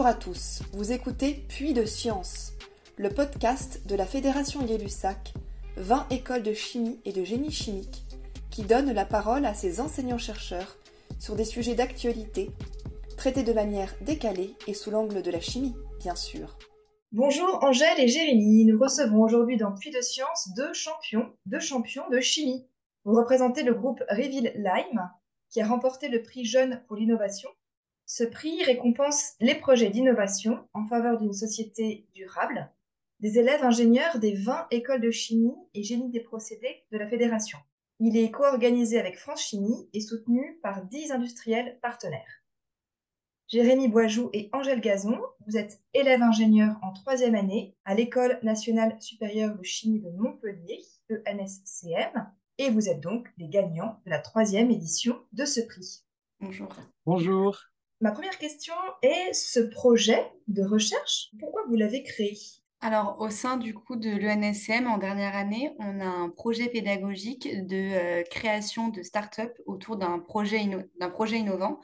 Bonjour à tous, vous écoutez Puits de Science, le podcast de la Fédération Gay-Lussac, 20 écoles de chimie et de génie chimique, qui donne la parole à ses enseignants-chercheurs sur des sujets d'actualité, traités de manière décalée et sous l'angle de la chimie, bien sûr. Bonjour Angèle et Jérémy, nous recevons aujourd'hui dans Puits de Science deux champions, deux champions de chimie. Vous représentez le groupe Reveal Lime, qui a remporté le prix Jeune pour l'innovation ce prix récompense les projets d'innovation en faveur d'une société durable des élèves ingénieurs des 20 écoles de chimie et génie des procédés de la Fédération. Il est co-organisé avec France Chimie et soutenu par 10 industriels partenaires. Jérémy Boisjou et Angèle Gazon, vous êtes élèves ingénieurs en troisième année à l'École nationale supérieure de chimie de Montpellier, ENSCM, et vous êtes donc les gagnants de la troisième édition de ce prix. Bonjour. Bonjour. Ma première question est ce projet de recherche, pourquoi vous l'avez créé? Alors, au sein du coup de l'ENSM, en dernière année, on a un projet pédagogique de euh, création de start-up autour d'un projet, d'un projet innovant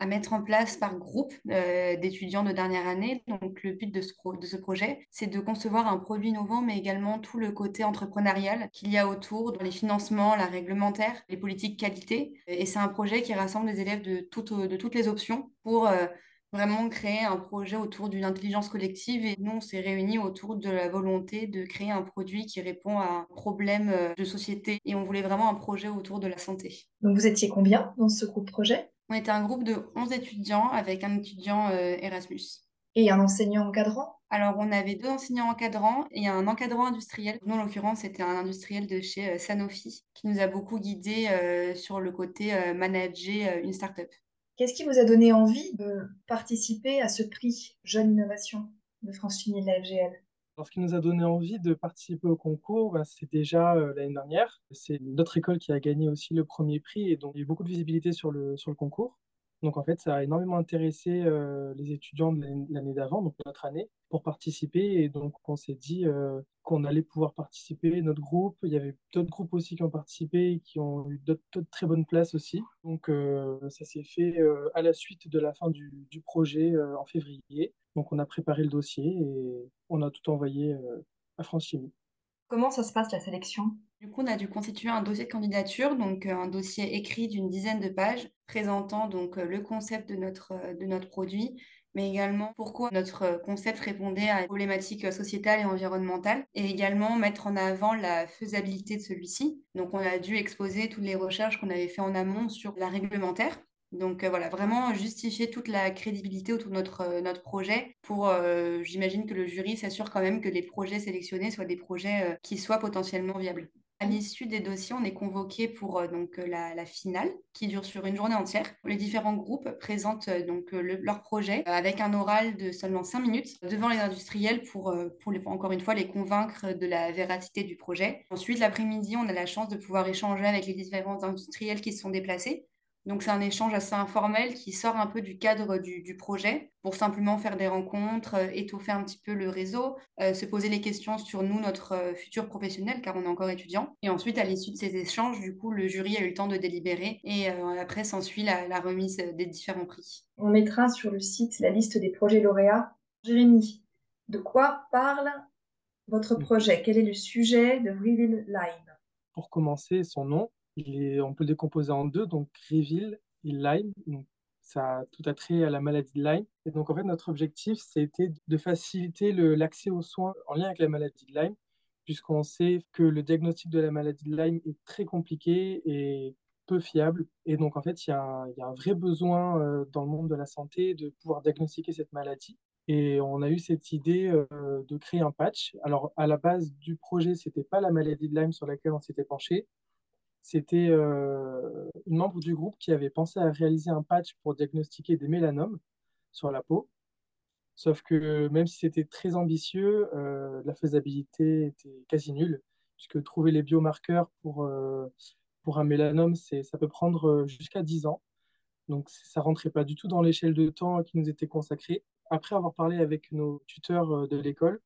à mettre en place par groupe euh, d'étudiants de dernière année. Donc, le but de ce, projet, c'est de concevoir un produit innovant, mais également tout le côté entrepreneurial qu'il y a autour, dans les financements, la réglementaire, les politiques qualité. Et c'est un projet qui rassemble les élèves de, toutes, de toutes les options pour euh, vraiment créer un projet autour d'une intelligence collective. Et nous, on s'est réunis autour de la volonté de créer un produit qui répond à un problème euh, de société. Et on voulait vraiment un projet autour de la santé. Donc, vous étiez combien dans ce groupe projet? On était un groupe de 11 étudiants avec un étudiant euh, Erasmus. Et un enseignant encadrant? Alors, on avait deux enseignants encadrants et un encadrant industriel. Nous, en l'occurrence, c'était un industriel de chez euh, Sanofi qui nous a beaucoup guidés euh, sur le côté manager une start-up. Qu'est-ce qui vous a donné envie de participer à ce prix Jeune Innovation de France Chimie de la FGL ce qui nous a donné envie de participer au concours, bah, c'est déjà euh, l'année dernière. C'est notre école qui a gagné aussi le premier prix et donc il y a eu beaucoup de visibilité sur le, concours. Donc en fait, ça a énormément intéressé euh, les étudiants de l'année d'avant, donc notre année, pour participer. Et donc on s'est dit euh, qu'on allait pouvoir participer, notre groupe. Il y avait d'autres groupes aussi qui ont participé et qui ont eu d'autres très bonnes places aussi. Donc ça s'est fait à la suite de la fin du projet en février. Donc on a préparé le dossier et on a tout envoyé euh, à France Chimie. Comment ça se passe la sélection? Du coup, on a dû constituer un dossier de candidature, donc euh, un dossier écrit d'une dizaine de pages présentant donc euh, le concept de notre, de notre produit, mais également pourquoi notre concept répondait à une problématique sociétale et environnementale, et également mettre en avant la faisabilité de celui-ci. Donc on a dû exposer toutes les recherches qu'on avait fait en amont sur la réglementaire, donc euh, voilà, vraiment justifier toute la crédibilité autour de notre, euh, notre projet pour, euh, j'imagine que le jury s'assure quand même que les projets sélectionnés soient des projets qui soient potentiellement viables. À l'issue des dossiers, on est convoqué pour donc la, finale qui dure sur une journée entière. Les différents groupes présentent donc leur projet avec un oral de seulement cinq minutes devant les industriels pour, pour encore une fois les convaincre de la véracité du projet. Ensuite, l'après-midi, on a la chance de pouvoir échanger avec les différents industriels qui se sont déplacés donc c'est un échange assez informel qui sort un peu du cadre du, projet pour simplement faire des rencontres, euh, étoffer un petit peu le réseau, euh, se poser les questions sur nous, notre euh, futur professionnel, car on est encore étudiant. Et ensuite, à l'issue de ces échanges, du coup, le jury a eu le temps de délibérer et après s'ensuit la, la remise des différents prix. On mettra sur le site la liste des projets lauréats. Jérémy, de quoi parle votre projet? Quel est le sujet de Reveal Live? Pour commencer, son nom, on peut le décomposer en deux, donc Reveal et Lyme. Donc, ça a tout attrait à la maladie de Lyme. Et donc, en fait, notre objectif, c'était de faciliter l'accès aux soins en lien avec la maladie de Lyme, puisqu'on sait que le diagnostic de la maladie de Lyme est très compliqué et peu fiable. Et donc, en fait, il y, a un, vrai besoin euh, dans le monde de la santé de pouvoir diagnostiquer cette maladie. Et on a eu cette idée euh, de créer un patch. Alors, à la base du projet, ce n'était pas la maladie de Lyme sur laquelle on s'était penché, c'était euh, une membre du groupe qui avait pensé à réaliser un patch pour diagnostiquer des mélanomes sur la peau. Sauf que même si c'était très ambitieux, euh, la faisabilité était quasi nulle, puisque trouver les biomarqueurs pour, euh, un mélanome, ça peut prendre jusqu'à 10 ans. Donc ça rentrait pas du tout dans l'échelle de temps qui nous était consacrée. Après avoir parlé avec nos tuteurs de l'école,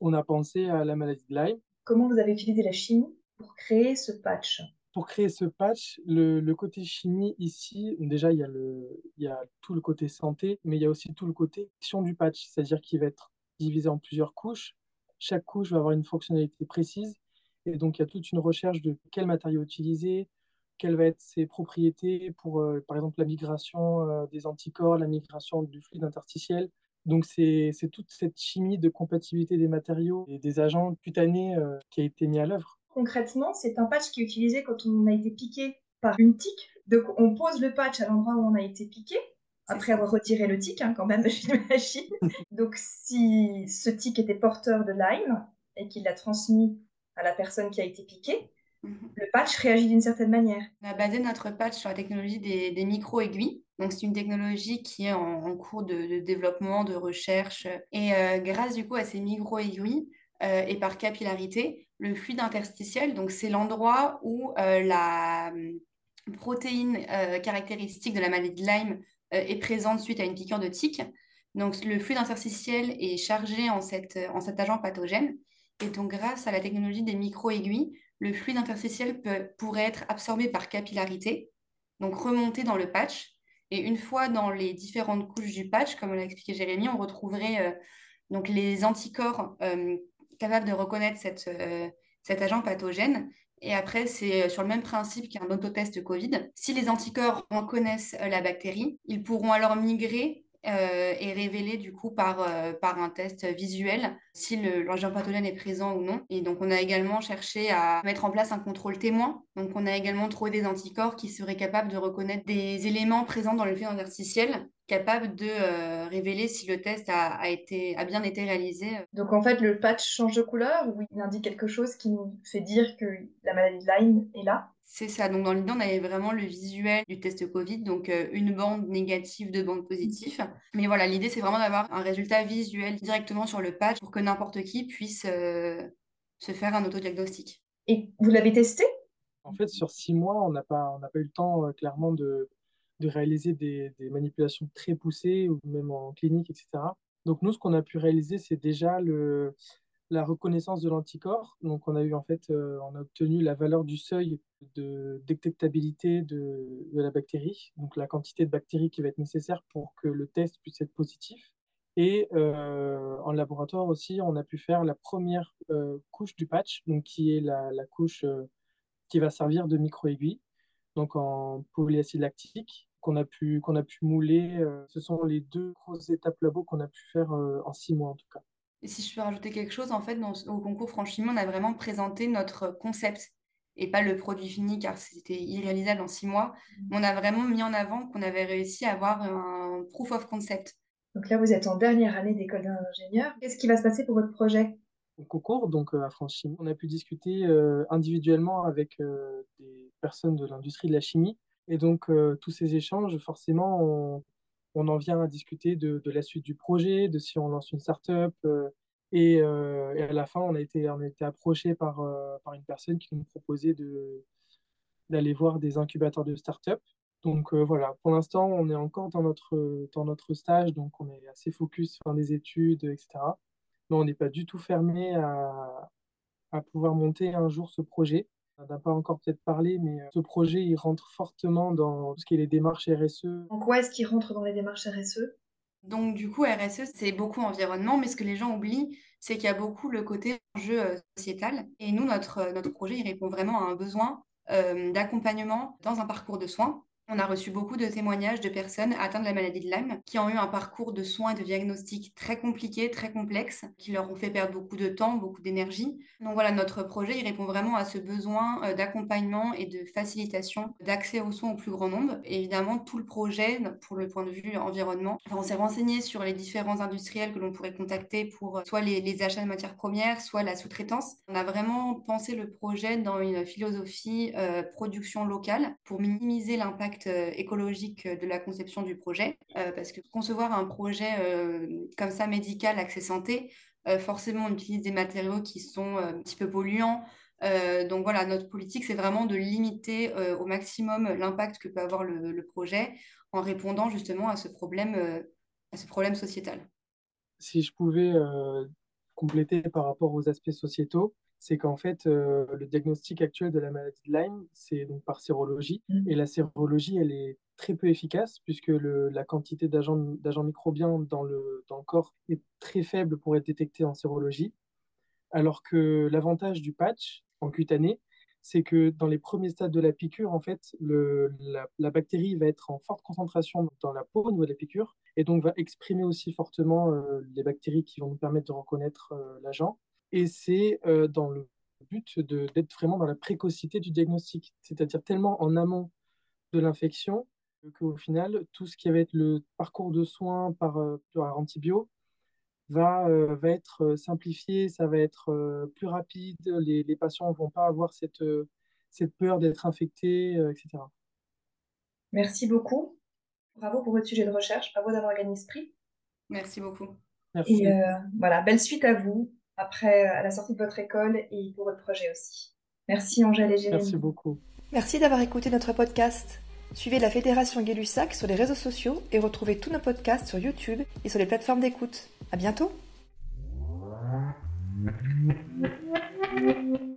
on a pensé à la maladie de Lyme. Comment vous avez utilisé la chimie? Pour créer ce patch pour créer ce patch, le, côté chimie ici, déjà, il y, a le, il y a tout le côté santé, mais il y a aussi tout le côté action du patch, c'est-à-dire qu'il va être divisé en plusieurs couches. Chaque couche va avoir une fonctionnalité précise. Et donc, il y a toute une recherche de quel matériau utiliser, quelles vont être ses propriétés pour, euh, par exemple, la migration euh, des anticorps, la migration du fluide interstitiel. Donc, c'est toute cette chimie de compatibilité des matériaux et des agents cutanés euh, qui a été mis à l'œuvre. Concrètement, c'est un patch qui est utilisé quand on a été piqué par une tique. Donc, on pose le patch à l'endroit où on a été piqué, après avoir retiré le tic, hein, quand même, j'imagine. Donc, si ce tic était porteur de Lyme et qu'il l'a transmis à la personne qui a été piquée, mhm. le patch réagit d'une certaine manière. On a basé notre patch sur la technologie des, micro-aiguilles. Donc, c'est une technologie qui est en, cours de, développement, de recherche. Et euh, grâce du coup à ces micro-aiguilles euh, et par capillarité, le fluide interstitiel, donc c'est l'endroit où euh, la hum, protéine euh, caractéristique de la maladie de Lyme euh, est présente suite à une piqûre de tique. Donc le fluide interstitiel est chargé en, cette, en cet agent pathogène. Et donc grâce à la technologie des micro-aiguilles, le fluide interstitiel peut, pourrait être absorbé par capillarité, donc remonter dans le patch. Et une fois dans les différentes couches du patch, comme l'a expliqué Jérémy, on retrouverait donc les anticorps capable de reconnaître cette, euh, cet agent pathogène. Et après, c'est euh, sur le même principe qu'un autotest Covid. Si les anticorps reconnaissent euh, la bactérie, ils pourront alors migrer euh, est révélé du coup par, euh, par un test visuel si l'agent pathogène est présent ou non. Et donc on a également cherché à mettre en place un contrôle témoin. Donc on a également trouvé des anticorps qui seraient capables de reconnaître des éléments présents dans le fluide interstitiel capables de euh, révéler si le test a, a, été, a bien été réalisé. Donc en fait, le patch change de couleur ou il indique quelque chose qui nous fait dire que la maladie Lyme est là? C'est ça. Donc, dans l'idée, on avait vraiment le visuel du test Covid, donc euh, une bande négative, deux bandes positives. Mais voilà, l'idée, c'est vraiment d'avoir un résultat visuel directement sur le patch pour que n'importe qui puisse euh, se faire un autodiagnostic. Et vous l'avez testé? En fait, sur six mois, on n'a pas, pas eu le temps, euh, clairement, de, de réaliser des, des, manipulations très poussées, ou même en clinique, etc. Donc, nous, ce qu'on a pu réaliser, c'est déjà le, la reconnaissance de l'anticorps. Donc, on a eu en fait, euh, on a obtenu la valeur du seuil de détectabilité de, la bactérie, donc la quantité de bactéries qui va être nécessaire pour que le test puisse être positif. Et euh, en laboratoire aussi, on a pu faire la première euh, couche du patch, donc qui est la, couche qui va servir de micro-aiguille, donc en polyacide lactique, qu'on a pu a pu mouler. ce sont les deux grosses étapes labo qu'on a pu faire en six mois en tout cas. Et si je peux rajouter quelque chose, en fait, dans, au concours Franchement, on a vraiment présenté notre concept et pas le produit fini car c'était irréalisable en six mois. Mmh. On a vraiment mis en avant qu'on avait réussi à avoir un proof of concept. Donc là, vous êtes en dernière année d'école d'ingénieur. Qu'est-ce qui va se passer pour votre projet? Au concours, donc euh, à Franchimie, on a pu discuter euh, individuellement avec euh, des personnes de l'industrie de la chimie. Et donc, tous ces échanges, forcément, on, on en vient à discuter de, la suite du projet, de si on lance une startup. Euh, et, euh, et, à la fin, on a été, on a été approché par, euh, par une personne qui nous proposait de, d'aller voir des incubateurs de startup. Donc voilà, pour l'instant, on est encore dans notre, dans notre stage, donc on est assez focus sur des études, etc. Mais on n'est pas du tout fermé à, à pouvoir monter un jour ce projet. On n'a pas encore peut-être parlé, mais euh, ce projet, il rentre fortement dans ce qui est les démarches RSE. En quoi est-ce qu'il rentre dans les démarches RSE donc du coup, RSE, c'est beaucoup environnement, mais ce que les gens oublient, c'est qu'il y a beaucoup le côté enjeu euh, sociétal. Et nous, notre, euh, notre projet, il répond vraiment à un besoin d'accompagnement dans un parcours de soins on a reçu beaucoup de témoignages de personnes atteintes de la maladie de Lyme qui ont eu un parcours de soins et de diagnostic très compliqué, très complexe, qui leur ont fait perdre beaucoup de temps, beaucoup d'énergie. Donc voilà, notre projet, il répond vraiment à ce besoin euh, d'accompagnement et de facilitation d'accès aux soins au plus grand nombre. Évidemment, tout le projet, pour le point de vue environnement, on s'est renseigné sur les différents industriels que l'on pourrait contacter pour euh, soit les, achats de matières premières, soit la sous-traitance. On a vraiment pensé le projet dans une philosophie euh, production locale pour minimiser l'impact euh, écologique de la conception du projet, euh, parce que concevoir un projet euh, comme ça médical, accès santé, forcément on utilise des matériaux qui sont un petit peu polluants. donc voilà, notre politique, c'est vraiment de limiter au maximum l'impact que peut avoir le, projet en répondant justement à ce problème, à ce problème sociétal. Si je pouvais compléter par rapport aux aspects sociétaux, c'est qu'en fait, le diagnostic actuel de la maladie de Lyme, c'est donc par sérologie. Mmh. Et la sérologie, elle est très peu efficace puisque la quantité d'agents microbiens dans le, dans le corps est très faible pour être détectée en sérologie. Alors que l'avantage du patch en cutané, c'est que dans les premiers stades de la piqûre, en fait, le, la, bactérie va être en forte concentration dans la peau au niveau de la piqûre et donc va exprimer aussi fortement euh, les bactéries qui vont nous permettre de reconnaître euh, l'agent. Et c'est euh, dans le but d'être vraiment dans la précocité du diagnostic, c'est-à-dire tellement en amont de l'infection qu'au final, tout ce qui va être le parcours de soins par, par antibio va, euh, va être euh, simplifié, ça va être euh, plus rapide, les, les patients ne vont pas avoir cette, cette peur d'être infectés, etc. Merci beaucoup. Bravo pour votre sujet de recherche, bravo d'avoir gagné ce prix. Merci beaucoup. Merci. Et voilà, belle suite à vous après à la sortie de votre école et pour votre projet aussi. Merci Angèle et Jérémy. Merci beaucoup. Merci d'avoir écouté notre podcast. Suivez la Fédération Gay-Lussac sur les réseaux sociaux et retrouvez tous nos podcasts sur YouTube et sur les plateformes d'écoute. À bientôt!